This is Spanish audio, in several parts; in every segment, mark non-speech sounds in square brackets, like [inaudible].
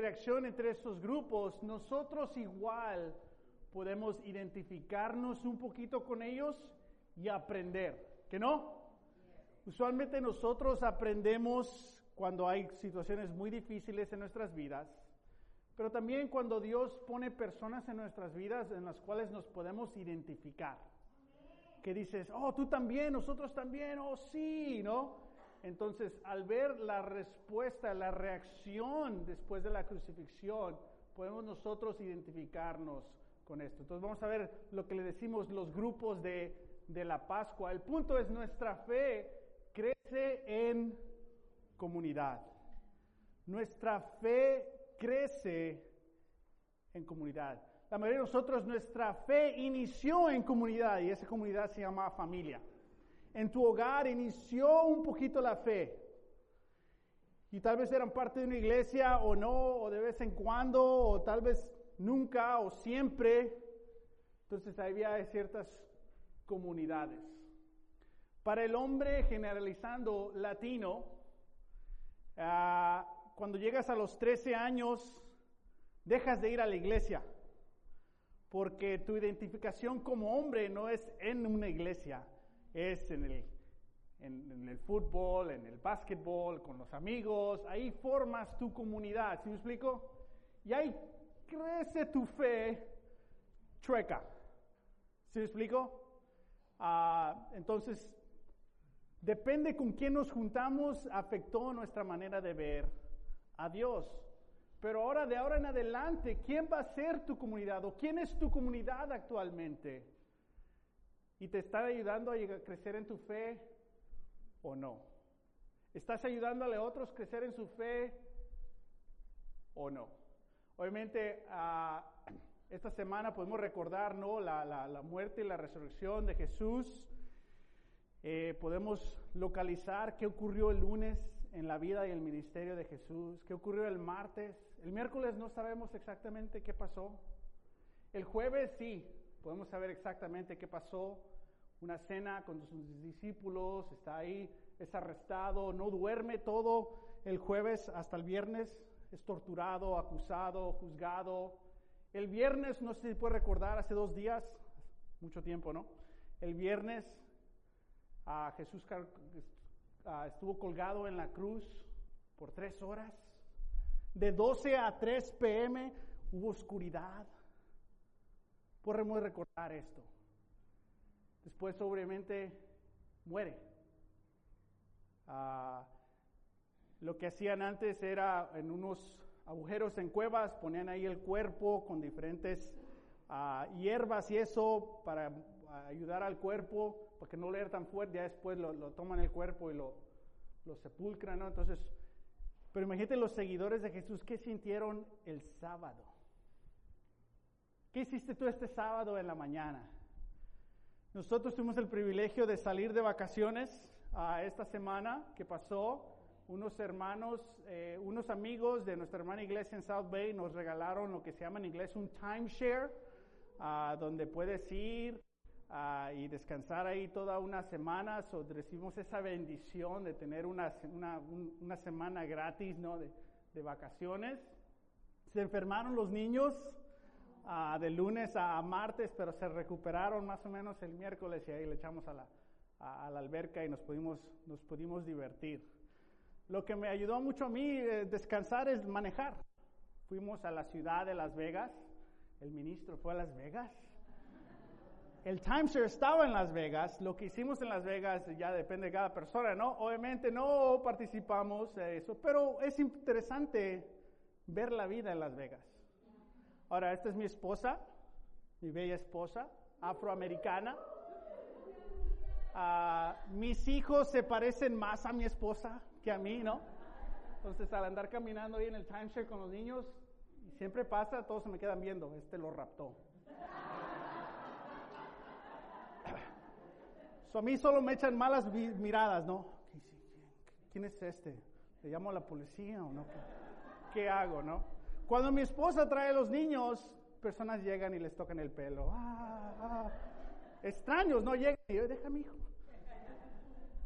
interacción entre estos grupos, nosotros igual podemos identificarnos un poquito con ellos y aprender. ¿Que no? Usualmente nosotros aprendemos cuando hay situaciones muy difíciles en nuestras vidas, pero también cuando Dios pone personas en nuestras vidas en las cuales nos podemos identificar. Que dices, oh, tú también, nosotros también, oh, sí, ¿no? Entonces, al ver la respuesta, la reacción después de la crucifixión, podemos nosotros identificarnos con esto. Entonces, vamos a ver lo que le decimos los grupos de, de la Pascua. El punto es nuestra fe crece en comunidad. Nuestra fe crece en comunidad. La mayoría de nosotros, nuestra fe inició en comunidad y esa comunidad se llama familia en tu hogar inició un poquito la fe. Y tal vez eran parte de una iglesia o no, o de vez en cuando, o tal vez nunca o siempre. Entonces había ciertas comunidades. Para el hombre, generalizando latino, ah, cuando llegas a los 13 años, dejas de ir a la iglesia, porque tu identificación como hombre no es en una iglesia, es en el, en, el fútbol, en el básquetbol, con los amigos, ahí formas tu comunidad, ¿sí me explico? Y ahí crece tu fe chueca, ¿sí me explico? Ah, entonces, depende con quién nos juntamos, afectó nuestra manera de ver a Dios. Pero ahora, de ahora en adelante, ¿quién va a ser tu comunidad o quién es tu comunidad actualmente? Y te está ayudando a crecer en tu fe o no. ¿Estás ayudándole a otros a crecer en su fe o no? Obviamente, ah, [clears throat] esta semana podemos recordar ¿no? la, muerte y la resurrección de Jesús. Eh, podemos localizar qué ocurrió el lunes en la vida y el ministerio de Jesús, qué ocurrió el martes. El miércoles no sabemos exactamente qué pasó. El jueves sí, podemos saber exactamente qué pasó. Una cena con sus discípulos, está ahí, es arrestado, no duerme todo el jueves hasta el viernes, es torturado, acusado, juzgado. El viernes, no sé si puede recordar, hace dos días, mucho tiempo, ¿no? El viernes a Jesús estuvo colgado en la cruz por tres horas. De 12 a 3 pm hubo oscuridad. Podemos recordar esto. Después, obviamente, muere. Ah, lo que hacían antes era en unos agujeros en cuevas, ponían ahí el cuerpo con diferentes ah, hierbas y eso para ayudar al cuerpo, porque no leer tan fuerte, ya después lo, toman el cuerpo y lo, lo sepulcran, ¿no? Entonces, pero imagínate los seguidores de Jesús, ¿qué sintieron el sábado? ¿Qué hiciste tú este sábado en la mañana? Nosotros tuvimos el privilegio de salir de vacaciones a esta semana que pasó. Unos hermanos, eh, unos amigos de nuestra hermana iglesia en South Bay nos regalaron lo que se llama en inglés un timeshare, uh, donde puedes ir uh, y descansar ahí toda una semana. So, recibimos esa bendición de tener una, una, una semana gratis ¿no? de, de vacaciones. Se enfermaron los niños de lunes a martes, pero se recuperaron más o menos el miércoles y ahí le echamos a la, a, la alberca y nos pudimos, nos pudimos divertir. Lo que me ayudó mucho a mí eh, descansar es manejar. Fuimos a la ciudad de Las Vegas, el ministro fue a Las Vegas. El timeshare estaba en Las Vegas, lo que hicimos en Las Vegas ya depende de cada persona, ¿no? Obviamente no participamos en eso, pero es interesante ver la vida en Las Vegas. Ahora, esta es mi esposa, mi bella esposa, afroamericana. Ah, mis hijos se parecen más a mi esposa que a mí, ¿no? Entonces, al andar caminando ahí en el timeshare con los niños, siempre pasa, todos se me quedan viendo, este lo raptó. So, a mí solo me echan malas miradas, ¿no? ¿Quién es este? ¿Le llamo a la policía o no? ¿Qué hago, no? Cuando mi esposa trae a los niños, personas llegan y les tocan el pelo. Ah, ah. Extraños, no llegan y yo, deja mi hijo.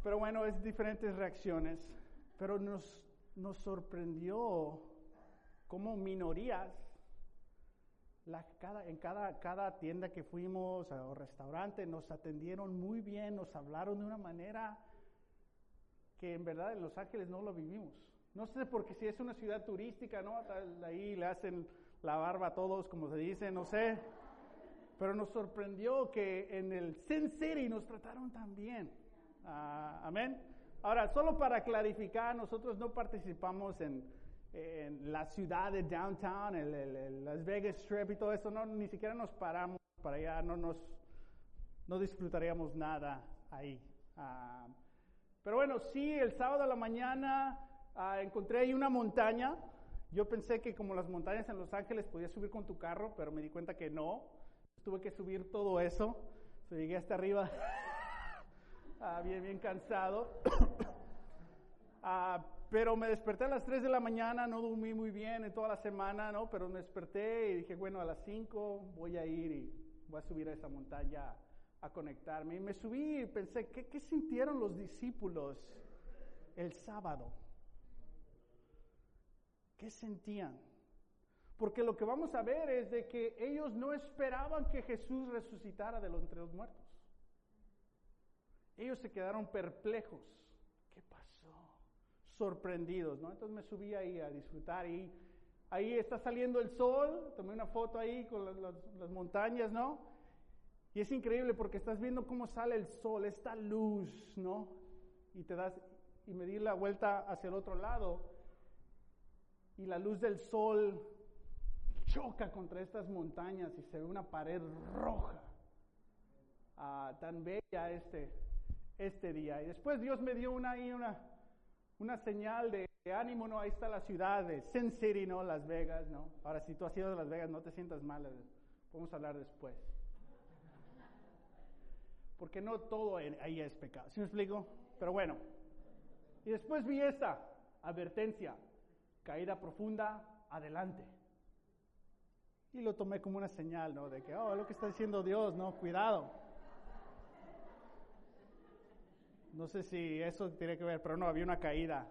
Pero bueno, es diferentes reacciones. Pero nos, nos sorprendió como minorías, cada, en cada, cada tienda que fuimos o restaurante nos atendieron muy bien, nos hablaron de una manera que en verdad en Los Ángeles no lo vivimos. No sé porque si es una ciudad turística, ¿no? Ahí le hacen la barba a todos, como se dice, no sé. Pero nos sorprendió que en el Sin City nos trataron tan bien. Ah, amén. Ahora, solo para clarificar, nosotros no participamos en, en la ciudad de downtown, el, Las Vegas Strip y todo eso, no, ni siquiera nos paramos para allá, no nos no disfrutaríamos nada ahí. Ah, pero bueno, sí, el sábado a la mañana ah, encontré ahí una montaña. Yo pensé que como las montañas en Los Ángeles podías subir con tu carro, pero me di cuenta que no. Tuve que subir todo eso. llegué hasta arriba, [laughs] ah, bien, bien cansado. [coughs] Pero me desperté a las 3 de la mañana, no dormí muy bien en toda la semana, ¿no? Pero me desperté y dije, bueno, a las 5 voy a ir y voy a subir a esa montaña a conectarme. Y me subí y pensé, ¿qué, qué sintieron los discípulos el sábado? ¿Qué sentían? Porque lo que vamos a ver es de que ellos no esperaban que Jesús resucitara de los entre los muertos. Ellos se quedaron perplejos sorprendidos, ¿no? Entonces me subí ahí a disfrutar y ahí está saliendo el sol, tomé una foto ahí con las, montañas, ¿no? Y es increíble porque estás viendo cómo sale el sol, esta luz, ¿no? Y te das, y me di la vuelta hacia el otro lado y la luz del sol choca contra estas montañas y se ve una pared roja. Ah, tan bella este, este día. Y después Dios me dio una, una, una señal de, ánimo, ¿no? Ahí está la ciudad de Sin City, ¿no? Las Vegas, ¿no? Ahora, si tú has ido a Las Vegas, no te sientas mal, eh, podemos hablar después. Porque no todo ahí es pecado, ¿sí me explico? Pero bueno, y después vi esta advertencia, caída profunda, adelante. Y lo tomé como una señal, ¿no? De que, oh, lo que está diciendo Dios, ¿no? Cuidado. No sé si eso tiene que ver, pero no, había una caída.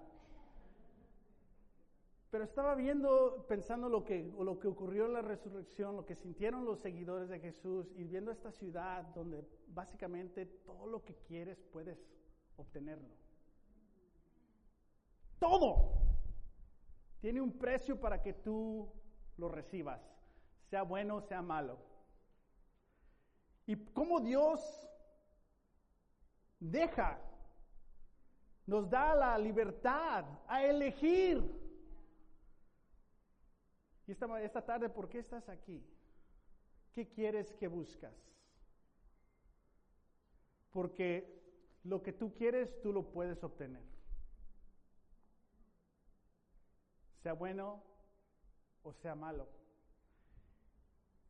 Pero estaba viendo, pensando lo que, lo que ocurrió en la resurrección, lo que sintieron los seguidores de Jesús y viendo esta ciudad donde básicamente todo lo que quieres puedes obtenerlo. Todo tiene un precio para que tú lo recibas, sea bueno, sea malo. Y cómo Dios deja nos da la libertad a elegir. Y esta, esta tarde, ¿por qué estás aquí? ¿Qué quieres que buscas? Porque lo que tú quieres, tú lo puedes obtener. Sea bueno o sea malo.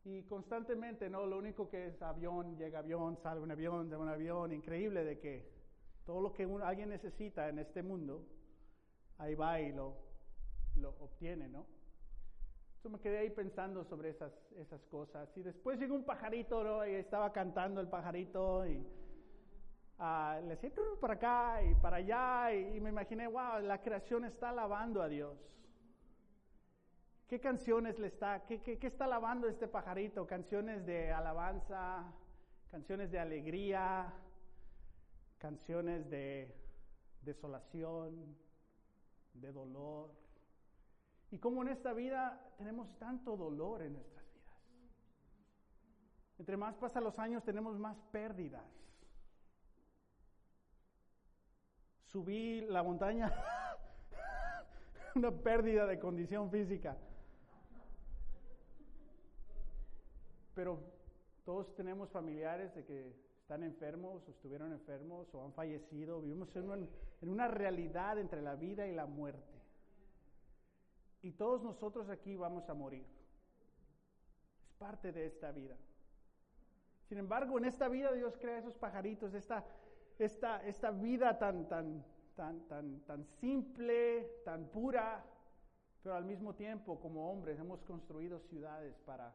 Y constantemente, ¿no? Lo único que es avión, llega avión, sale un avión, de un avión, increíble de que todo lo que alguien necesita en este mundo, ahí va y lo, lo obtiene, ¿no? Yo me quedé ahí pensando sobre esas, esas cosas. Y después llegó un pajarito, ¿no? Y estaba cantando el pajarito y uh, le decía para acá y para allá. Y, me imaginé, wow, la creación está alabando a Dios. ¿Qué canciones le está, qué, qué, qué está alabando este pajarito? Canciones de alabanza, canciones de alegría, canciones de desolación, de dolor. Y como en esta vida tenemos tanto dolor en nuestras vidas. Entre más pasan los años tenemos más pérdidas. Subí la montaña, [laughs] una pérdida de condición física. Pero todos tenemos familiares de que están enfermos o estuvieron enfermos o han fallecido. Vivimos en, en una realidad entre la vida y la muerte. Y todos nosotros aquí vamos a morir. Es parte de esta vida. Sin embargo, en esta vida Dios crea esos pajaritos, esta, esta, esta vida tan, tan, tan, tan, tan simple, tan pura, pero al mismo tiempo como hombres hemos construido ciudades para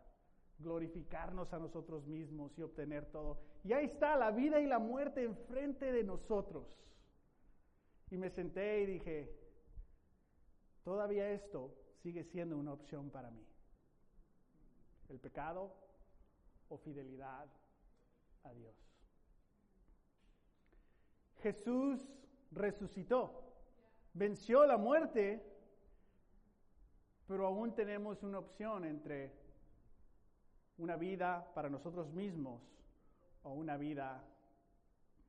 glorificarnos a nosotros mismos y obtener todo. Y ahí está la vida y la muerte enfrente de nosotros. Y me senté y dije, todavía esto sigue siendo una opción para mí. El pecado o fidelidad a Dios. Jesús resucitó, venció la muerte, pero aún tenemos una opción entre una vida para nosotros mismos o una vida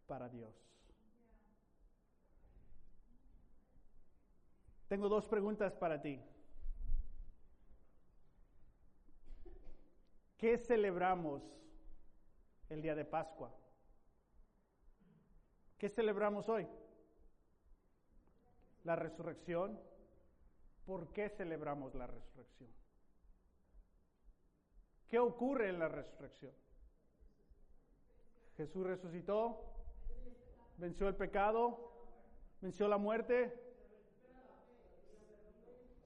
para Dios. Tengo dos preguntas para ti. ¿Qué celebramos el día de Pascua? ¿Qué celebramos hoy? La resurrección. ¿Por qué celebramos la resurrección? ¿Qué ocurre en la resurrección? Jesús resucitó, venció el pecado, venció la muerte,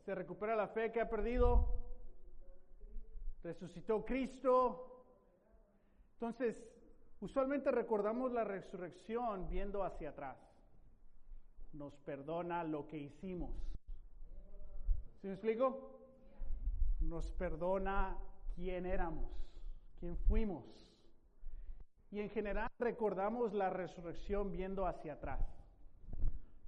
se recupera la fe que ha perdido, resucitó Cristo. Entonces, usualmente recordamos la resurrección viendo hacia atrás. Nos perdona lo que hicimos. ¿Sí me explico? Nos perdona quién éramos, quién fuimos. Y en general recordamos la resurrección viendo hacia atrás.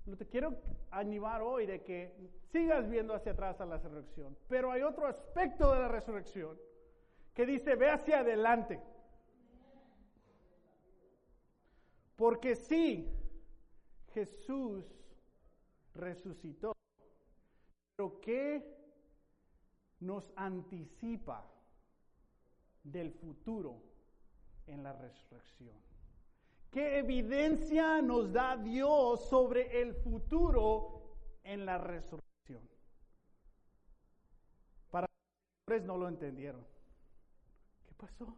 Lo te quiero animar hoy de que sigas viendo hacia atrás a la resurrección. Pero hay otro aspecto de la resurrección que dice, ve hacia adelante. Porque sí, Jesús resucitó, pero ¿qué nos anticipa del futuro en la resurrección? ¿Qué evidencia nos da Dios sobre el futuro en la resurrección? Para los no lo entendieron. ¿Qué pasó?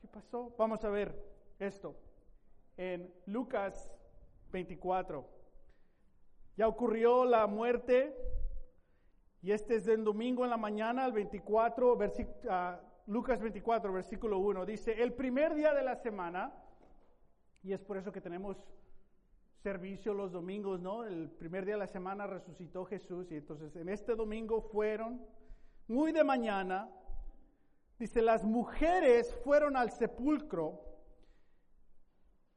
¿Qué pasó? Vamos a ver esto. En Lucas 24. Ya ocurrió la muerte y este es del domingo en la mañana, el 24, uh, Lucas 24, versículo 1. Dice, el primer día de la semana, y es por eso que tenemos servicio los domingos, ¿no? El primer día de la semana resucitó Jesús y entonces en este domingo fueron, muy de mañana, dice, las mujeres fueron al sepulcro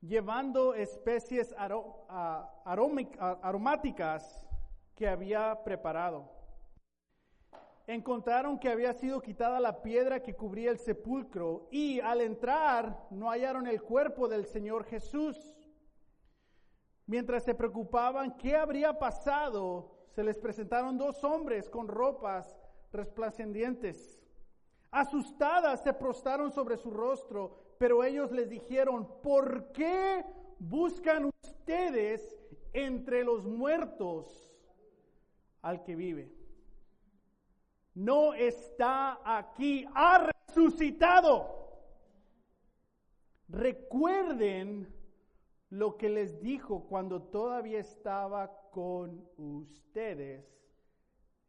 llevando especies aromáticas que había preparado. Encontraron que había sido quitada la piedra que cubría el sepulcro y al entrar no hallaron el cuerpo del Señor Jesús. Mientras se preocupaban qué habría pasado, se les presentaron dos hombres con ropas resplandecientes. Asustadas se prostaron sobre su rostro, pero ellos les dijeron, ¿por qué buscan ustedes entre los muertos al que vive? No está aquí, ha resucitado. Recuerden lo que les dijo cuando todavía estaba con ustedes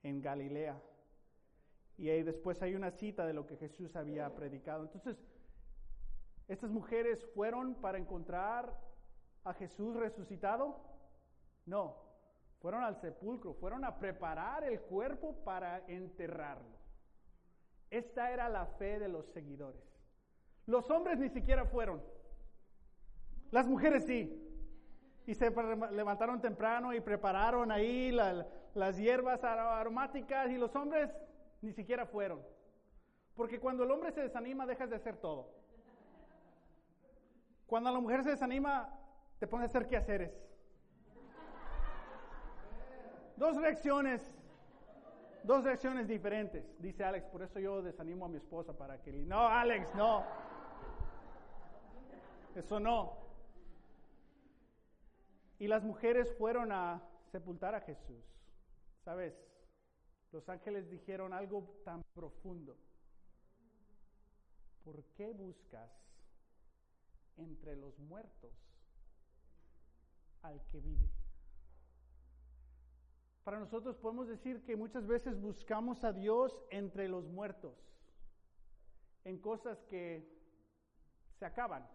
en Galilea. Y ahí después hay una cita de lo que Jesús había predicado. Entonces, ¿estas mujeres fueron para encontrar a Jesús resucitado? No, fueron al sepulcro, fueron a preparar el cuerpo para enterrarlo. Esta era la fe de los seguidores. Los hombres ni siquiera fueron. Las mujeres sí. Y se levantaron temprano y prepararon ahí las hierbas aromáticas y los hombres ni siquiera fueron. Porque cuando el hombre se desanima dejas de hacer todo. Cuando la mujer se desanima te pone a hacer quehaceres. Dos reacciones, dos reacciones diferentes, dice Alex, por eso yo desanimo a mi esposa para que... No, Alex, no. Eso no. Y las mujeres fueron a sepultar a Jesús. ¿Sabes? Los ángeles dijeron algo tan profundo. ¿Por qué buscas entre los muertos al que vive? Para nosotros podemos decir que muchas veces buscamos a Dios entre los muertos, en cosas que se acaban.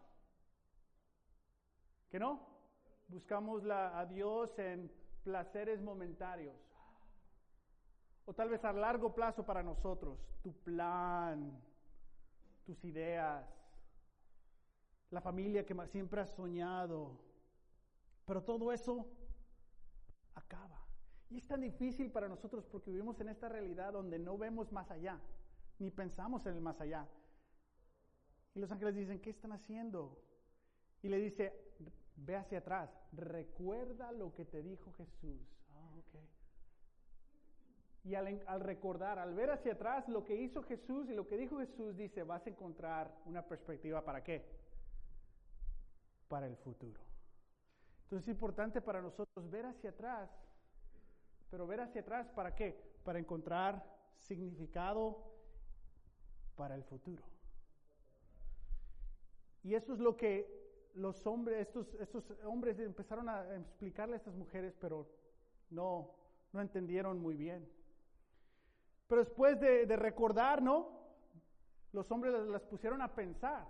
¿Que no? Buscamos a Dios en placeres momentarios. O tal vez a largo plazo para nosotros, tu plan, tus ideas, la familia que siempre has soñado. Pero todo eso acaba. Y es tan difícil para nosotros porque vivimos en esta realidad donde no vemos más allá, ni pensamos en el más allá. Y los ángeles dicen, ¿qué están haciendo? Y le dice, ve hacia atrás, recuerda lo que te dijo Jesús. Ah, y al, al, recordar, al ver hacia atrás lo que hizo Jesús y lo que dijo Jesús, dice, vas a encontrar una perspectiva para qué? Para el futuro. Entonces es importante para nosotros ver hacia atrás, pero ver hacia atrás para qué? Para encontrar significado para el futuro. Y eso es lo que los hombres, estos, estos hombres empezaron a explicarle a estas mujeres, pero no, no entendieron muy bien. Pero después de, recordar, ¿no? Los hombres las, pusieron a pensar.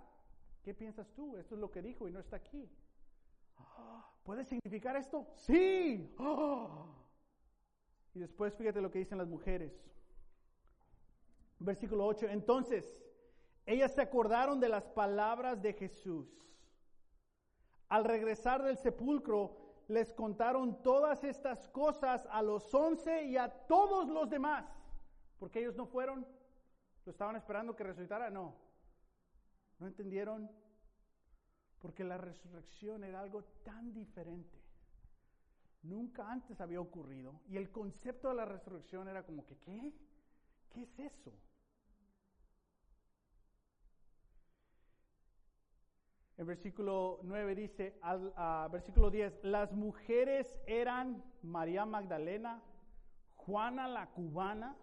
¿Qué piensas tú? Esto es lo que dijo y no está aquí. ¿Puede significar esto? Sí. Y después fíjate lo que dicen las mujeres. Versículo 8. Entonces, ellas se acordaron de las palabras de Jesús. Al regresar del sepulcro, les contaron todas estas cosas a los once y a todos los demás. Porque ellos no fueron, lo estaban esperando que resucitara. No, no entendieron. Porque la resurrección era algo tan diferente. Nunca antes había ocurrido. Y el concepto de la resurrección era como que, ¿qué? ¿Qué es eso? En versículo 9 dice, al versículo 10, las mujeres eran María Magdalena, Juana la cubana,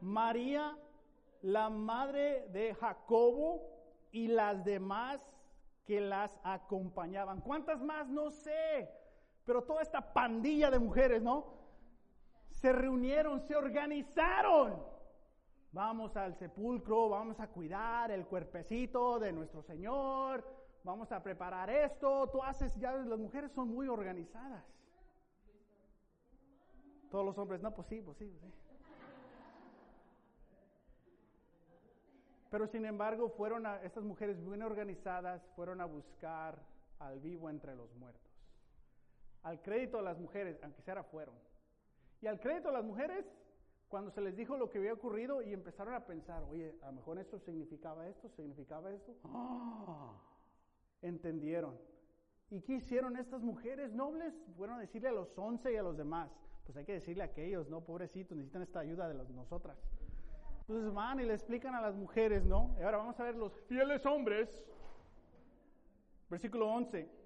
María la madre de Jacobo y las demás que las acompañaban. ¿Cuántas más? No sé. Pero toda esta pandilla de mujeres, ¿no? Se reunieron, se organizaron. Vamos al sepulcro, vamos a cuidar el cuerpecito de nuestro Señor vamos a preparar esto, tú haces, ya las mujeres son muy organizadas. Todos los hombres, no, pues sí, pues sí, pues Pero sin embargo, fueron a, estas mujeres bien organizadas, fueron a buscar al vivo entre los muertos. Al crédito de las mujeres, aunque sea fueron. Y al crédito de las mujeres, cuando se les dijo lo que había ocurrido y empezaron a pensar, oye, a lo mejor esto significaba esto, significaba esto. ¡Ah! entendieron. ¿Y qué hicieron estas mujeres nobles? Fueron a decirle a los once y a los demás. Pues hay que decirle a aquellos, ¿no? Pobrecitos, necesitan esta ayuda de nosotras. Entonces van y le explican a las mujeres, ¿no? Y ahora vamos a ver los fieles hombres. Versículo 11.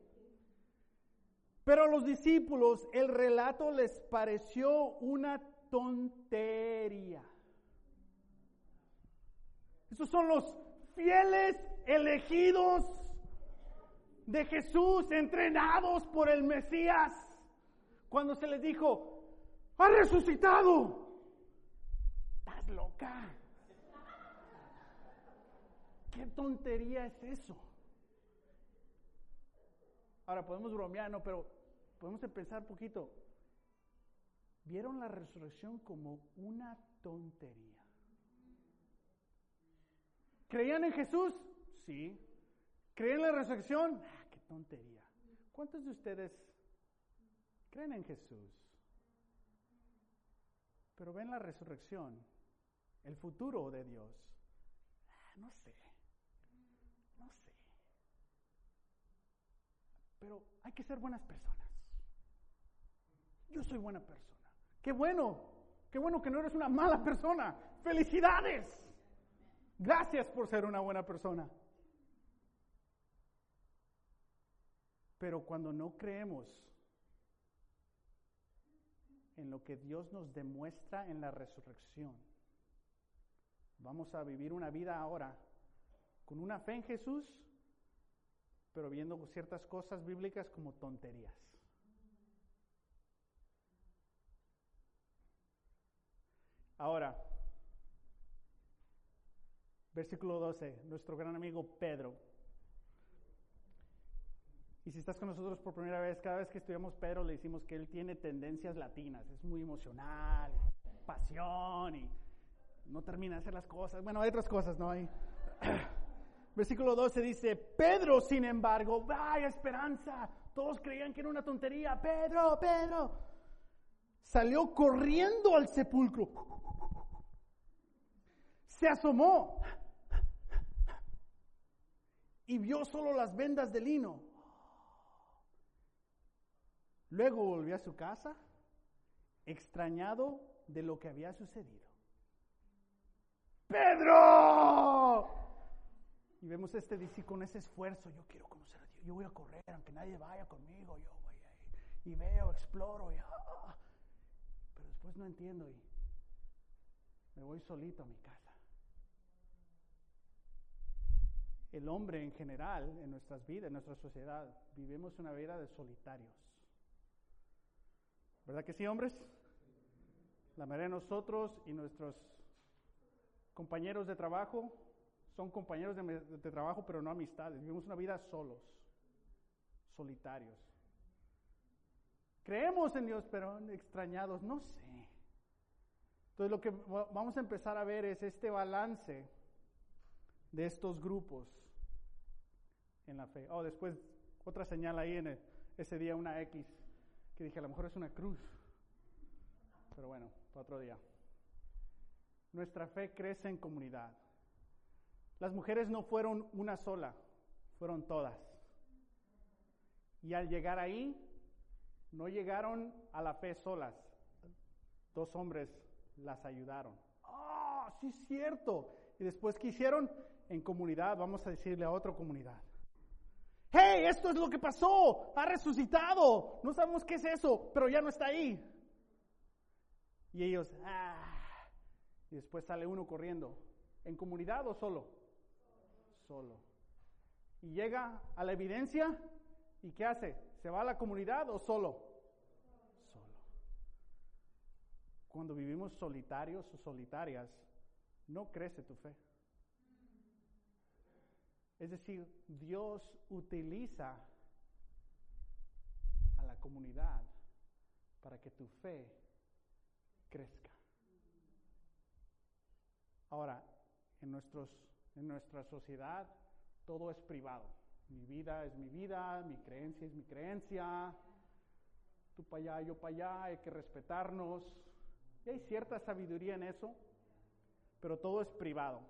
Pero a los discípulos el relato les pareció una tontería. Esos son los fieles elegidos de Jesús, entrenados por el Mesías, cuando se les dijo, ha resucitado. Estás loca. ¿Qué tontería es eso? Ahora podemos bromear, ¿no? Pero podemos pensar un poquito. ¿Vieron la resurrección como una tontería? ¿Creían en Jesús? Sí. ¿Creen en la resurrección? Ah, qué tontería. ¿Cuántos de ustedes creen en Jesús? Pero ven la resurrección, el futuro de Dios. Ah, no sé, no sé. Pero hay que ser buenas personas. Yo soy buena persona. Qué bueno, qué bueno que no eres una mala persona. Felicidades. Gracias por ser una buena persona. Pero cuando no creemos en lo que Dios nos demuestra en la resurrección, vamos a vivir una vida ahora con una fe en Jesús, pero viendo ciertas cosas bíblicas como tonterías. Ahora, versículo 12, nuestro gran amigo Pedro y si estás con nosotros por primera vez, cada vez que estudiamos Pedro le decimos que él tiene tendencias latinas, es muy emocional, pasión y no termina de hacer las cosas. Bueno, hay otras cosas, ¿no? Hay. [clears throat] Versículo 12 dice, Pedro, sin embargo, vaya esperanza. Todos creían que era una tontería. Pedro, Pedro. Salió corriendo al sepulcro. Se asomó y vio solo las vendas de lino. Luego volvió a su casa, extrañado de lo que había sucedido. Pedro. Y vemos este dice con ese esfuerzo, yo quiero conocer a Dios, yo voy a correr, aunque nadie vaya conmigo, yo voy ahí y veo, exploro, y, ah, pero después no entiendo y me voy solito a mi casa. El hombre en general, en nuestras vidas, en nuestra sociedad, vivimos una vida de solitarios. ¿Verdad que sí, hombres? La mayoría de nosotros y nuestros compañeros de trabajo son compañeros de, trabajo, pero no amistades. Vivimos una vida solos, solitarios. Creemos en Dios, pero extrañados, no sé. Entonces lo que vamos a empezar a ver es este balance de estos grupos en la fe. Oh, después otra señal ahí en ese día, una X, que dije, a lo mejor es una cruz. Pero bueno, para otro día. Nuestra fe crece en comunidad. Las mujeres no fueron una sola, fueron todas. Y al llegar ahí, no llegaron a la fe solas. Dos hombres las ayudaron. ¡Ah, sí es cierto! Y después, ¿qué hicieron? En comunidad, vamos a decirle a otra comunidad. ¡Hey, esto es lo que pasó! ¡Ha resucitado! No sabemos qué es eso, pero ya no está ahí. Y ellos, ¡ah! Y después sale uno corriendo. ¿En comunidad o solo? Solo. Y llega a la evidencia y ¿qué hace? ¿Se va a la comunidad o solo? Solo. Cuando vivimos solitarios o solitarias, no crece tu fe. Es decir, Dios utiliza a la comunidad para que tu fe crezca. Ahora, en, nuestros, en nuestra sociedad todo es privado. Mi vida es mi vida, mi creencia es mi creencia. Tú para allá, yo para allá, hay que respetarnos. Y hay cierta sabiduría en eso, pero todo es privado.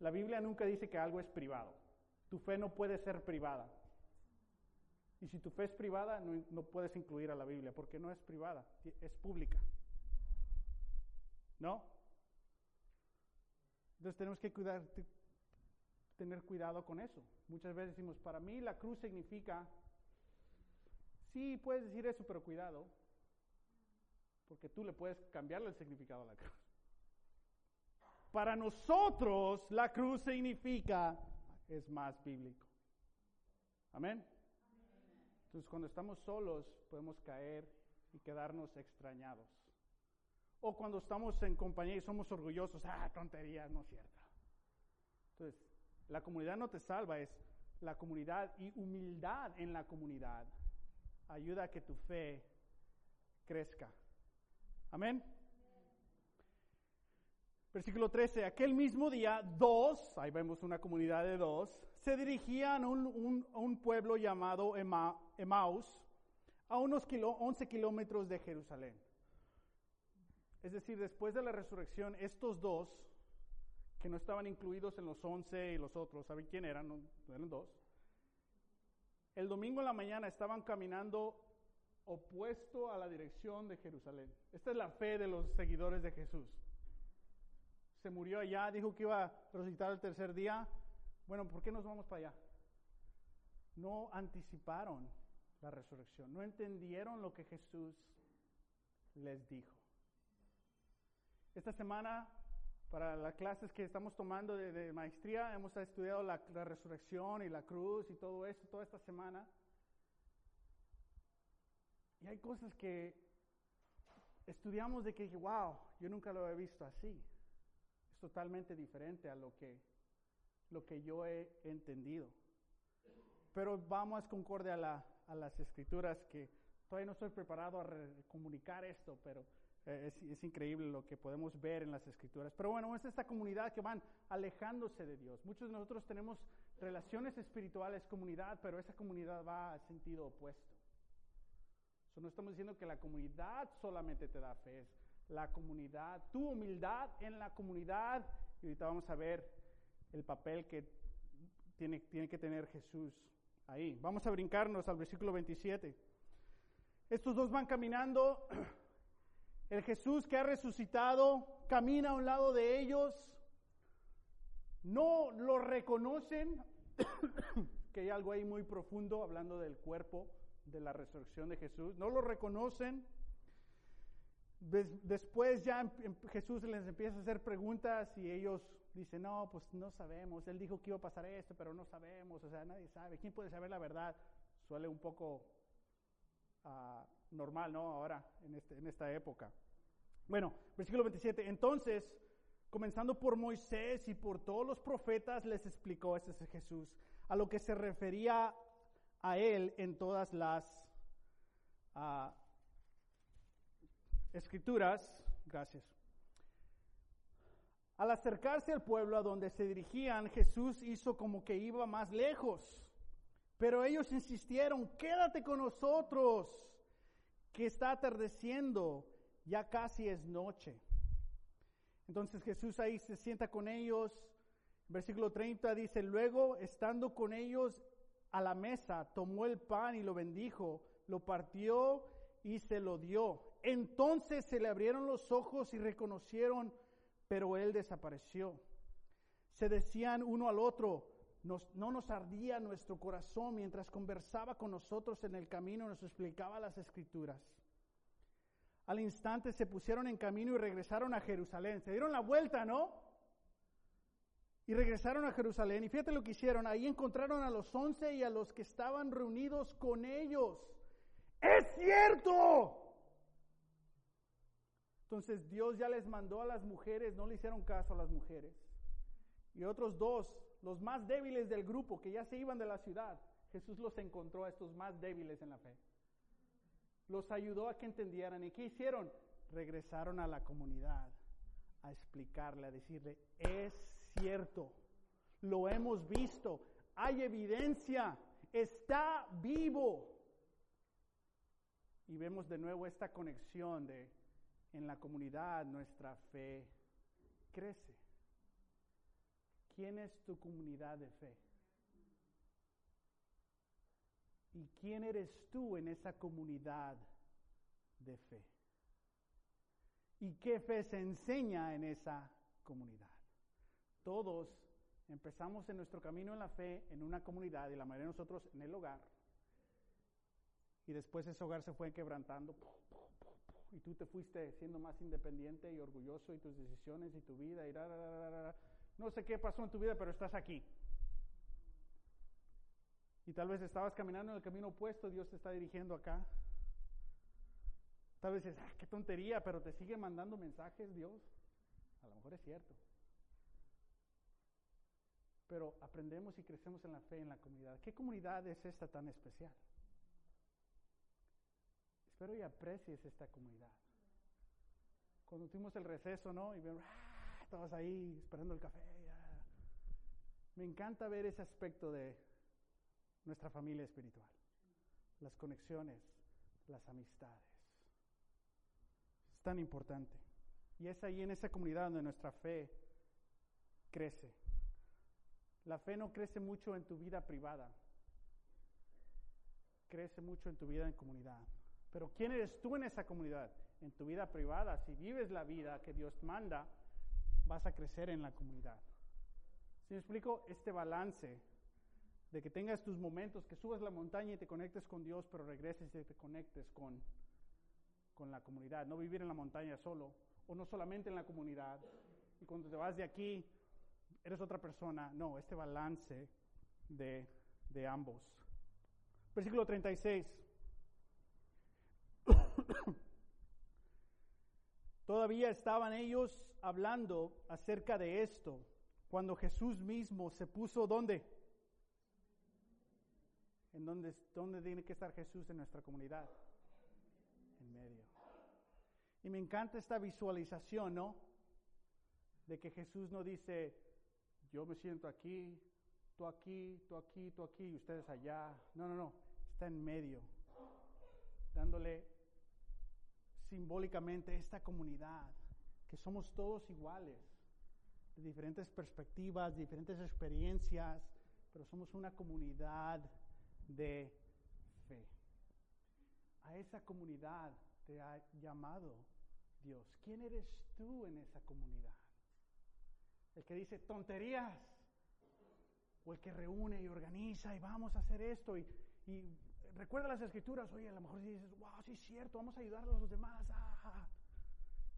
La Biblia nunca dice que algo es privado. Tu fe no puede ser privada. Y si tu fe es privada, no, no, puedes incluir a la Biblia, porque no es privada, es pública. ¿No? Entonces tenemos que cuidar, tener cuidado con eso. Muchas veces decimos, para mí la cruz significa, sí, puedes decir eso, pero cuidado, porque tú le puedes cambiarle el significado a la cruz. Para nosotros la cruz significa, es más bíblico. Amén. Entonces cuando estamos solos podemos caer y quedarnos extrañados. O cuando estamos en compañía y somos orgullosos, ah, tontería, no es cierto. Entonces, la comunidad no te salva, es la comunidad y humildad en la comunidad ayuda a que tu fe crezca. Amén. Versículo 13, aquel mismo día, dos, ahí vemos una comunidad de dos, se dirigían a un, pueblo llamado Emaus, a unos 11 kilómetros de Jerusalén. Es decir, después de la resurrección, estos dos, que no estaban incluidos en los once y los otros, ¿saben quién eran? No, eran dos. El domingo en la mañana estaban caminando opuesto a la dirección de Jerusalén. Esta es la fe de los seguidores de Jesús. Se murió allá, dijo que iba a resucitar el tercer día. Bueno, ¿por qué nos vamos para allá? No anticiparon la resurrección, no entendieron lo que Jesús les dijo. Esta semana, para las clases que estamos tomando de, maestría, hemos estudiado la, resurrección y la cruz y todo esto, toda esta semana. Y hay cosas que estudiamos de que wow, yo nunca lo he visto así. Es totalmente diferente a lo que, lo que yo he entendido. Pero vamos concorde a, a las escrituras que todavía no estoy preparado a comunicar esto, pero Eh, es, increíble lo que podemos ver en las escrituras. Pero bueno, es esta comunidad que van alejándose de Dios. Muchos de nosotros tenemos relaciones espirituales, comunidad, pero esa comunidad va al sentido opuesto. So, no estamos diciendo que la comunidad solamente te da fe, es la comunidad, tu humildad en la comunidad. Y ahorita vamos a ver el papel que tiene, tiene que tener Jesús ahí. Vamos a brincarnos al versículo 27. Estos dos van caminando [clears throat] el Jesús que ha resucitado camina a un lado de ellos. No lo reconocen, [coughs] que hay algo ahí muy profundo hablando del cuerpo, de la resurrección de Jesús. No lo reconocen. Después ya em, em, Jesús les empieza a hacer preguntas y ellos dicen, no, pues no sabemos. Él dijo que iba a pasar esto, pero no sabemos. O sea, nadie sabe. ¿Quién puede saber la verdad? Suele un poco uh, normal, ¿no? Ahora, en, este, en esta época. Bueno, versículo 27. Entonces, comenzando por Moisés y por todos los profetas, les explicó, este es Jesús, a lo que se refería a él en todas las uh, escrituras. Gracias. Al acercarse al pueblo a donde se dirigían, Jesús hizo como que iba más lejos. Pero ellos insistieron, quédate con nosotros, que está atardeciendo, ya casi es noche. Entonces Jesús ahí se sienta con ellos. Versículo 30 dice, luego estando con ellos a la mesa, tomó el pan y lo bendijo, lo partió y se lo dio. Entonces se le abrieron los ojos y reconocieron, pero él desapareció. Se decían uno al otro, no nos ardía nuestro corazón mientras conversaba con nosotros en el camino, nos explicaba las escrituras. Al instante se pusieron en camino y regresaron a Jerusalén. Se dieron la vuelta, ¿no? Y regresaron a Jerusalén. Y fíjate lo que hicieron. Ahí encontraron a los once y a los que estaban reunidos con ellos. ¡Es cierto! Entonces Dios ya les mandó a las mujeres, no le hicieron caso a las mujeres. Y otros dos los más débiles del grupo que ya se iban de la ciudad, Jesús los encontró a estos más débiles en la fe. Los ayudó a que entendieran. ¿Y qué hicieron? Regresaron a la comunidad a explicarle, a decirle, es cierto, lo hemos visto, hay evidencia, está vivo. Y vemos de nuevo esta conexión de en la comunidad nuestra fe crece. ¿Quién es tu comunidad de fe? ¿Y quién eres tú en esa comunidad de fe? ¿Y qué fe se enseña en esa comunidad? Todos empezamos en nuestro camino en la fe en una comunidad y la mayoría de nosotros en el hogar. Y después ese hogar se fue quebrantando. Y tú te fuiste siendo más independiente y orgulloso y tus decisiones y tu vida y no sé qué pasó en tu vida, pero estás aquí. Y tal vez estabas caminando en el camino opuesto, Dios te está dirigiendo acá. Tal vez dices, ah, qué tontería, pero te sigue mandando mensajes Dios. A lo mejor es cierto. Pero aprendemos y crecemos en la fe en la comunidad. ¿Qué comunidad es esta tan especial? Espero y aprecies esta comunidad. Cuando tuvimos el receso, ¿no? Y vemos, ah, estabas ahí esperando el café. Me encanta ver ese aspecto de nuestra familia espiritual, las conexiones, las amistades. Es tan importante. Y es ahí en esa comunidad donde nuestra fe crece. La fe no crece mucho en tu vida privada, crece mucho en tu vida en comunidad. Pero ¿quién eres tú en esa comunidad? En tu vida privada, si vives la vida que Dios manda, vas a crecer en la comunidad. Si me explico, este balance de que tengas tus momentos, que subas la montaña y te conectes con Dios, pero regreses y te conectes con, con la comunidad. No vivir en la montaña solo, o no solamente en la comunidad. Y cuando te vas de aquí, eres otra persona. No, este balance de, de ambos. Versículo 36. [coughs] Todavía estaban ellos hablando acerca de esto cuando Jesús mismo se puso ¿dónde? ¿En dónde, dónde tiene que estar Jesús en nuestra comunidad? En medio. Y me encanta esta visualización, ¿no? De que Jesús no dice, yo me siento aquí, tú aquí, tú aquí, tú aquí y ustedes allá. No, no, no, está en medio, dándole simbólicamente esta comunidad, que somos todos iguales, de diferentes perspectivas, diferentes experiencias, pero somos una comunidad de fe. A esa comunidad te ha llamado Dios. ¿Quién eres tú en esa comunidad? El que dice tonterías o el que reúne y organiza y vamos a hacer esto y, recuerda las escrituras, oye, a lo mejor dices, wow, sí es cierto, vamos a ayudar a los demás. Ah,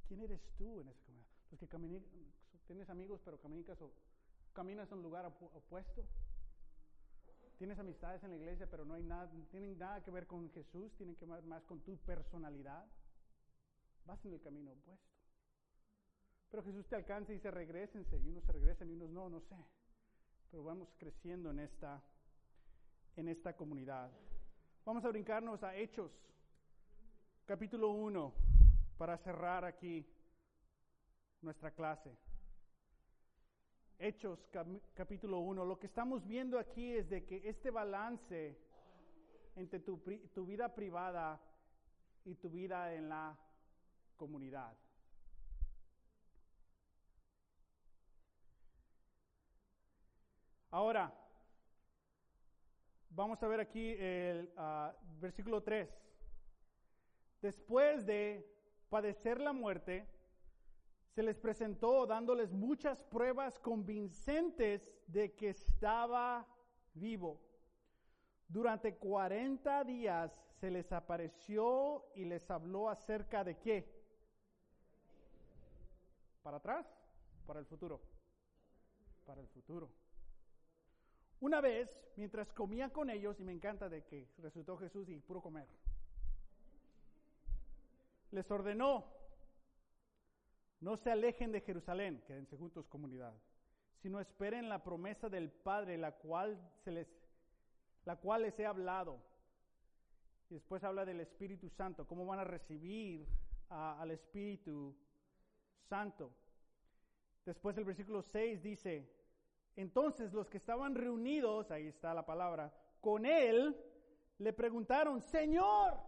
¿Quién eres tú en esa comunidad? Los que caminan, tienes amigos pero caminas, o, a un lugar opuesto. Tienes amistades en la iglesia pero no hay nada, tienen nada que ver con Jesús, tienen que ver más con tu personalidad. Vas en el camino opuesto. Pero Jesús te alcanza y dice, regresense, y unos se regresan y unos no, no sé pero vamos creciendo en esta, en esta comunidad. Vamos a brincarnos a Hechos, capítulo 1, para cerrar aquí nuestra clase. Hechos capítulo 1. Lo que estamos viendo aquí es de que este balance entre tu, tu vida privada y tu vida en la comunidad. Ahora, vamos a ver aquí el ah, versículo 3. Después de padecer la muerte, se les presentó dándoles muchas pruebas convincentes de que estaba vivo. Durante 40 días se les apareció y les habló acerca de qué. ¿Para atrás? Para el futuro. Para el futuro. Una vez, mientras comía con ellos, y me encanta de que resucitó Jesús y puro comer, les ordenó, no se alejen de Jerusalén, quédense juntos comunidad, sino esperen la promesa del Padre, la cual, se les, la cual les he hablado. Y después habla del Espíritu Santo, cómo van a recibir al Espíritu Santo. Después el versículo 6 dice, entonces los que estaban reunidos, ahí está la palabra, con él, le preguntaron, Señor,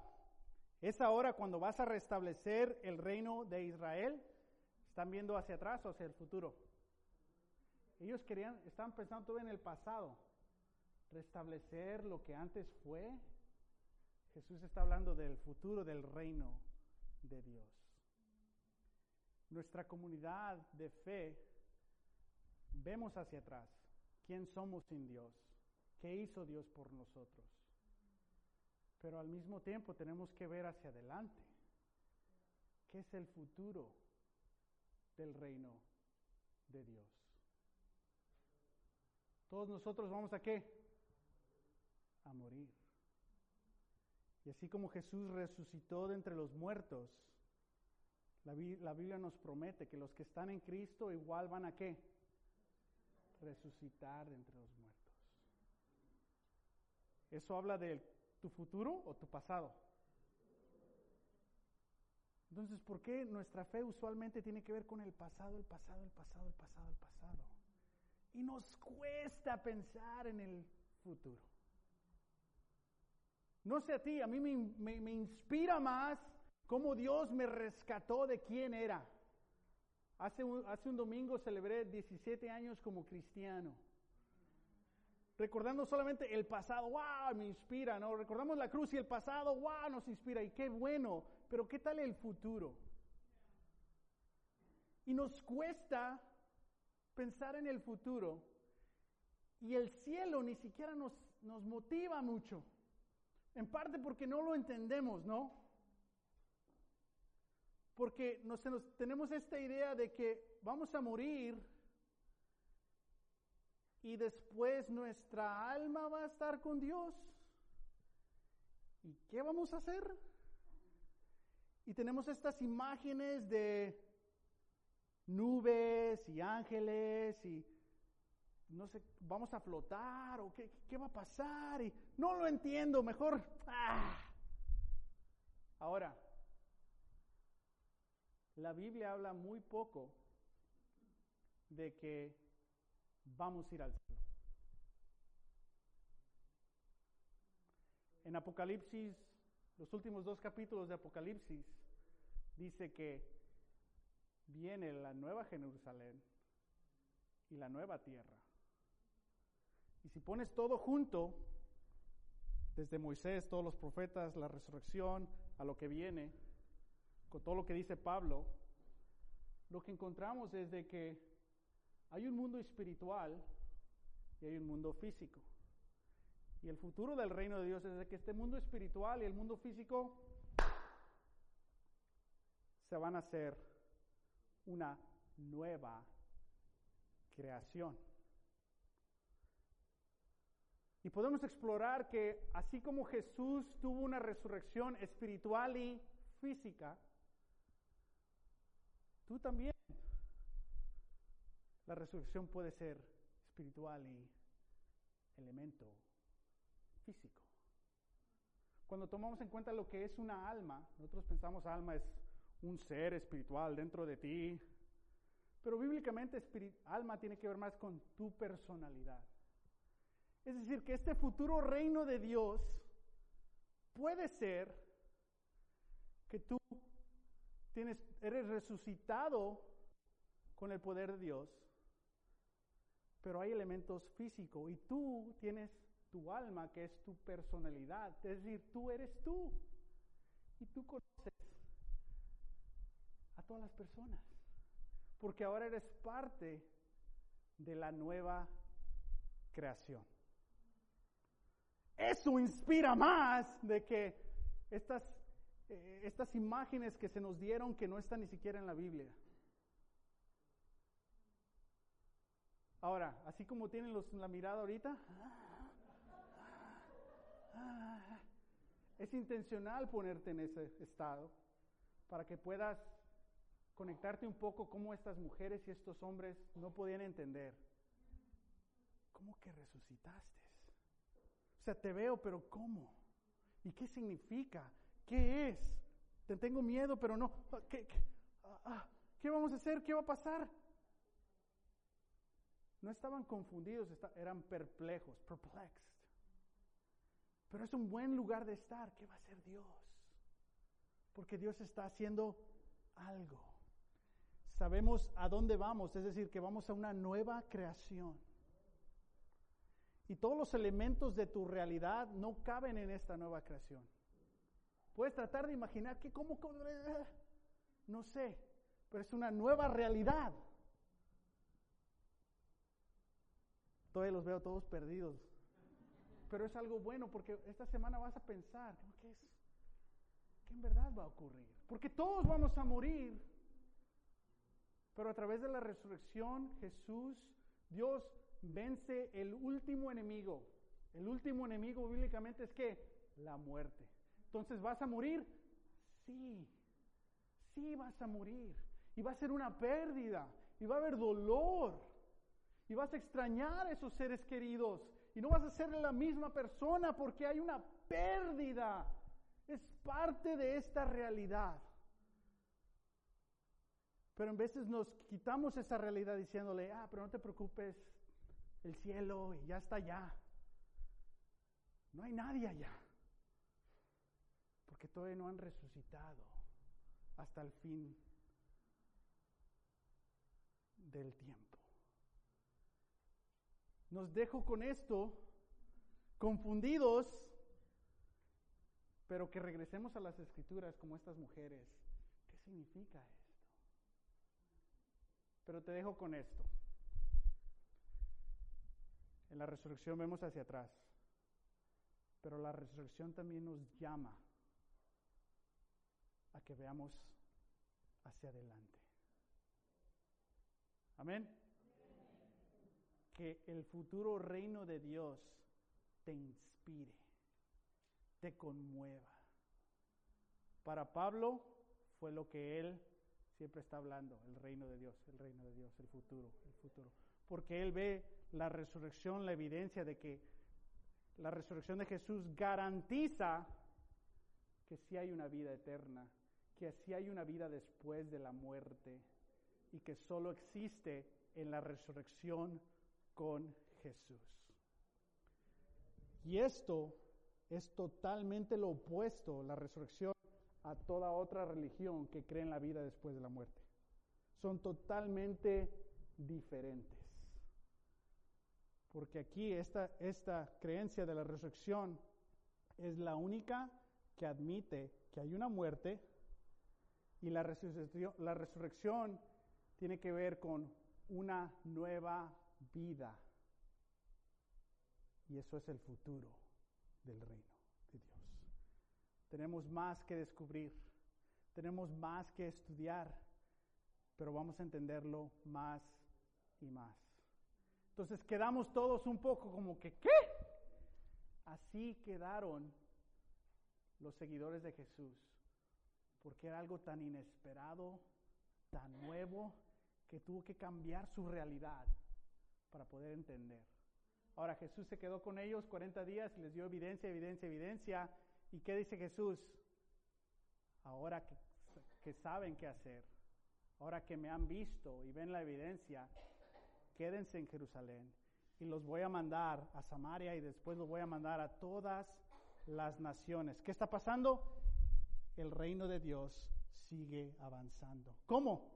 ¿es ahora cuando vas a restablecer el reino de Israel? ¿Están viendo hacia atrás o hacia el futuro? Ellos querían, estaban pensando todo en el pasado, restablecer lo que antes fue. Jesús está hablando del futuro del reino de Dios. Nuestra comunidad de fe vemos hacia atrás quién somos sin Dios, qué hizo Dios por nosotros. Pero al mismo tiempo tenemos que ver hacia adelante, qué es el futuro del reino de Dios. Todos nosotros vamos a qué? A morir. Y así como Jesús resucitó de entre los muertos, la, la Biblia nos promete que los que están en Cristo igual van a qué? Resucitar entre los muertos. ¿Eso habla de tu futuro o tu pasado? Entonces, ¿por qué nuestra fe usualmente tiene que ver con el pasado, el pasado, el pasado, el pasado, el pasado? Y nos cuesta pensar en el futuro. No sé a ti, a mí me, me inspira más cómo Dios me rescató de quién era. Hace un, domingo celebré 17 años como cristiano. Recordando solamente el pasado, wow, me inspira, ¿no? Recordamos la cruz y el pasado, wow, nos inspira y qué bueno, pero ¿qué tal el futuro? Y nos cuesta pensar en el futuro y el cielo ni siquiera nos, nos motiva mucho. En parte porque no lo entendemos, ¿no? Porque nos, tenemos esta idea de que vamos a morir y después nuestra alma va a estar con Dios. ¿Y qué vamos a hacer? Y tenemos estas imágenes de nubes y ángeles y no sé, vamos a flotar o qué, qué va a pasar y no lo entiendo, mejor. ¡ah! Ahora, la Biblia habla muy poco de que vamos a ir al cielo. En Apocalipsis, los últimos dos capítulos de Apocalipsis, dice que viene la nueva Jerusalén y la nueva tierra. Y si pones todo junto, desde Moisés, todos los profetas, la resurrección, a lo que viene, con todo lo que dice Pablo, lo que encontramos es de que hay un mundo espiritual y hay un mundo físico. Y el futuro del reino de Dios es de que este mundo espiritual y el mundo físico se van a hacer una nueva creación. Y podemos explorar que así como Jesús tuvo una resurrección espiritual y física, tú también. La resurrección puede ser espiritual y elemento físico. Cuando tomamos en cuenta lo que es una alma, nosotros pensamos alma es un ser espiritual dentro de ti, pero bíblicamente alma tiene que ver más con tu personalidad. Es decir, que este futuro reino de Dios puede ser que tú tienes, eres resucitado con el poder de Dios, pero hay elementos físicos y tú tienes tu alma que es tu personalidad, es decir, tú eres tú y tú conoces a todas las personas, porque ahora eres parte de la nueva creación. Eso inspira más de que estas, eh, estas imágenes que se nos dieron que no están ni siquiera en la Biblia. Ahora, así como tienen los, la mirada ahorita, es intencional ponerte en ese estado para que puedas conectarte un poco cómo estas mujeres y estos hombres no podían entender. ¿Cómo que resucitaste? O sea, te veo, pero ¿cómo? ¿Y qué significa? ¿Qué es? Te tengo miedo, pero no. ¿Qué, ah, ah, qué, vamos a hacer? ¿Qué va a pasar? No estaban confundidos, eran perplejos, perplexed. Pero es un buen lugar de estar. ¿Qué va a hacer Dios? Porque Dios está haciendo algo. Sabemos a dónde vamos, es decir, que vamos a una nueva creación. Y todos los elementos de tu realidad no caben en esta nueva creación. Puedes tratar de imaginar que cómo, no sé, pero es una nueva realidad. Todavía los veo todos perdidos. Pero es algo bueno porque esta semana vas a pensar, ¿qué es? ¿Qué en verdad va a ocurrir? Porque todos vamos a morir. Pero a través de la resurrección, Jesús, Dios vence el último enemigo. El último enemigo bíblicamente es que la muerte. Entonces, ¿vas a morir? Sí, sí vas a morir. Y va a ser una pérdida. Y va a haber dolor. Y vas a extrañar a esos seres queridos. Y no vas a ser la misma persona porque hay una pérdida. Es parte de esta realidad. Pero en veces nos quitamos esa realidad diciéndole, ah, pero no te preocupes, el cielo y ya está allá. No hay nadie allá. Porque todavía no han resucitado hasta el fin del tiempo. Nos dejo con esto confundidos, pero que regresemos a las escrituras como estas mujeres. ¿Qué significa esto? Pero te dejo con esto. En la resurrección vemos hacia atrás, pero la resurrección también nos llama a que veamos hacia adelante. Amén. Que el futuro reino de Dios te inspire, te conmueva. Para Pablo fue lo que él siempre está hablando, el reino de Dios, el reino de Dios, el futuro, el futuro porque él ve la resurrección, la evidencia de que la resurrección de Jesús garantiza que sí hay una vida eterna que sí hay una vida después de la muerte y que solo existe en la resurrección con Jesús. Y esto es totalmente lo opuesto, la resurrección, a toda otra religión que cree en la vida después de la muerte. Son totalmente diferentes. Porque aquí esta, esta creencia de la resurrección es la única que admite que hay una muerte y la resurrección, la resurrección tiene que ver con una nueva vida. Y eso es el futuro del reino de Dios. Tenemos más que descubrir, tenemos más que estudiar, pero vamos a entenderlo más y más. Entonces quedamos todos un poco como que, ¿qué? Así quedaron los seguidores de Jesús, porque era algo tan inesperado, tan nuevo, que tuvo que cambiar su realidad para poder entender. Ahora Jesús se quedó con ellos 40 días y les dio evidencia, evidencia, evidencia. ¿Y qué dice Jesús? Ahora que, que saben qué hacer, ahora que me han visto y ven la evidencia, quédense en Jerusalén y los voy a mandar a Samaria y después los voy a mandar a todas las naciones. ¿Qué está pasando? El reino de Dios sigue avanzando. ¿Cómo?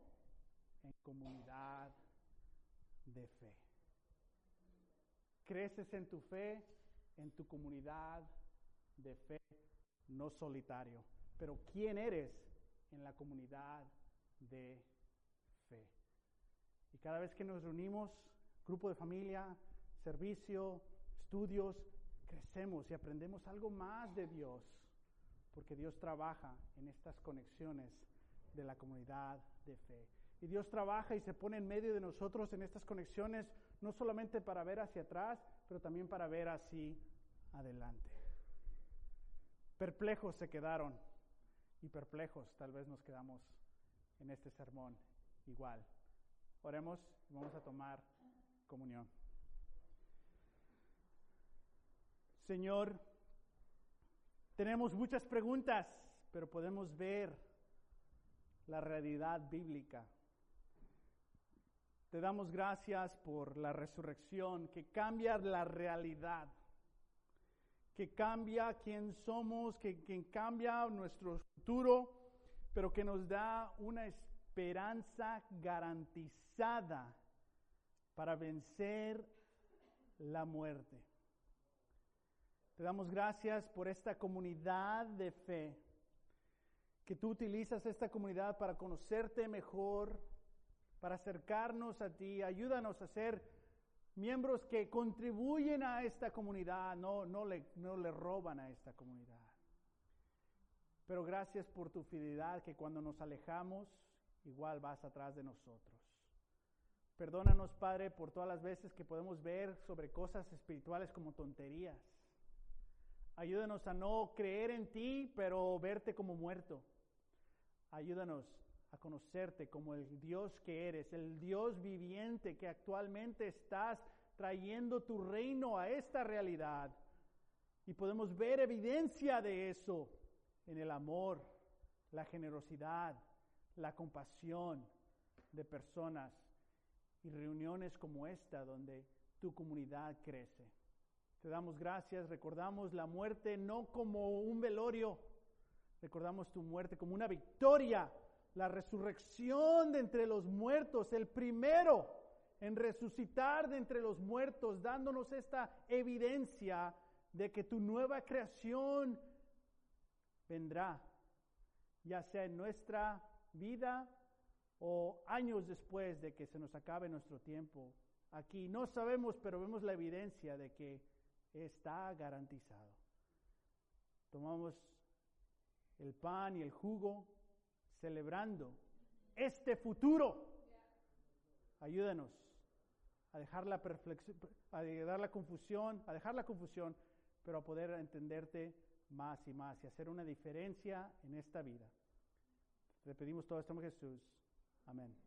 En comunidad de fe. Creces en tu fe, en tu comunidad de fe, no solitario. Pero ¿quién eres en la comunidad de fe? Y cada vez que nos reunimos, grupo de familia, servicio, estudios, crecemos y aprendemos algo más de Dios, porque Dios trabaja en estas conexiones de la comunidad de fe. Y Dios trabaja y se pone en medio de nosotros en estas conexiones, no solamente para ver hacia atrás, pero también para ver así adelante. Perplejos se quedaron y perplejos tal vez nos quedamos en este sermón igual. Oremos y vamos a tomar comunión. Señor, tenemos muchas preguntas, pero podemos ver la realidad bíblica. Te damos gracias por la resurrección que cambia la realidad, que cambia quién somos, que, que cambia nuestro futuro, pero que nos da una esperanza garantizada para vencer la muerte. Te damos gracias por esta comunidad de fe, que tú utilizas esta comunidad para conocerte mejor, para acercarnos a ti. Ayúdanos a ser miembros que contribuyen a esta comunidad, no, no, le, no le roban a esta comunidad. Pero gracias por tu fidelidad, que cuando nos alejamos, igual vas atrás de nosotros. Perdónanos, Padre, por todas las veces que podemos ver sobre cosas espirituales como tonterías. Ayúdanos a no creer en ti, pero verte como muerto. Ayúdanos a conocerte como el Dios que eres, el Dios viviente que actualmente estás trayendo tu reino a esta realidad. Y podemos ver evidencia de eso en el amor, la generosidad, la compasión de personas y reuniones como esta donde tu comunidad crece. Te damos gracias, recordamos la muerte no como un velorio, recordamos tu muerte como una victoria, la resurrección de entre los muertos, el primero en resucitar de entre los muertos, dándonos esta evidencia de que tu nueva creación vendrá, ya sea en nuestra vida o años después de que se nos acabe nuestro tiempo. Aquí no sabemos, pero vemos la evidencia de que está garantizado. Tomamos el pan y el jugo celebrando este futuro. Ayúdanos a dejar la a dar la confusión, a dejar la confusión, pero a poder entenderte más y más y hacer una diferencia en esta vida. Te pedimos todo esto Jesús. Amén.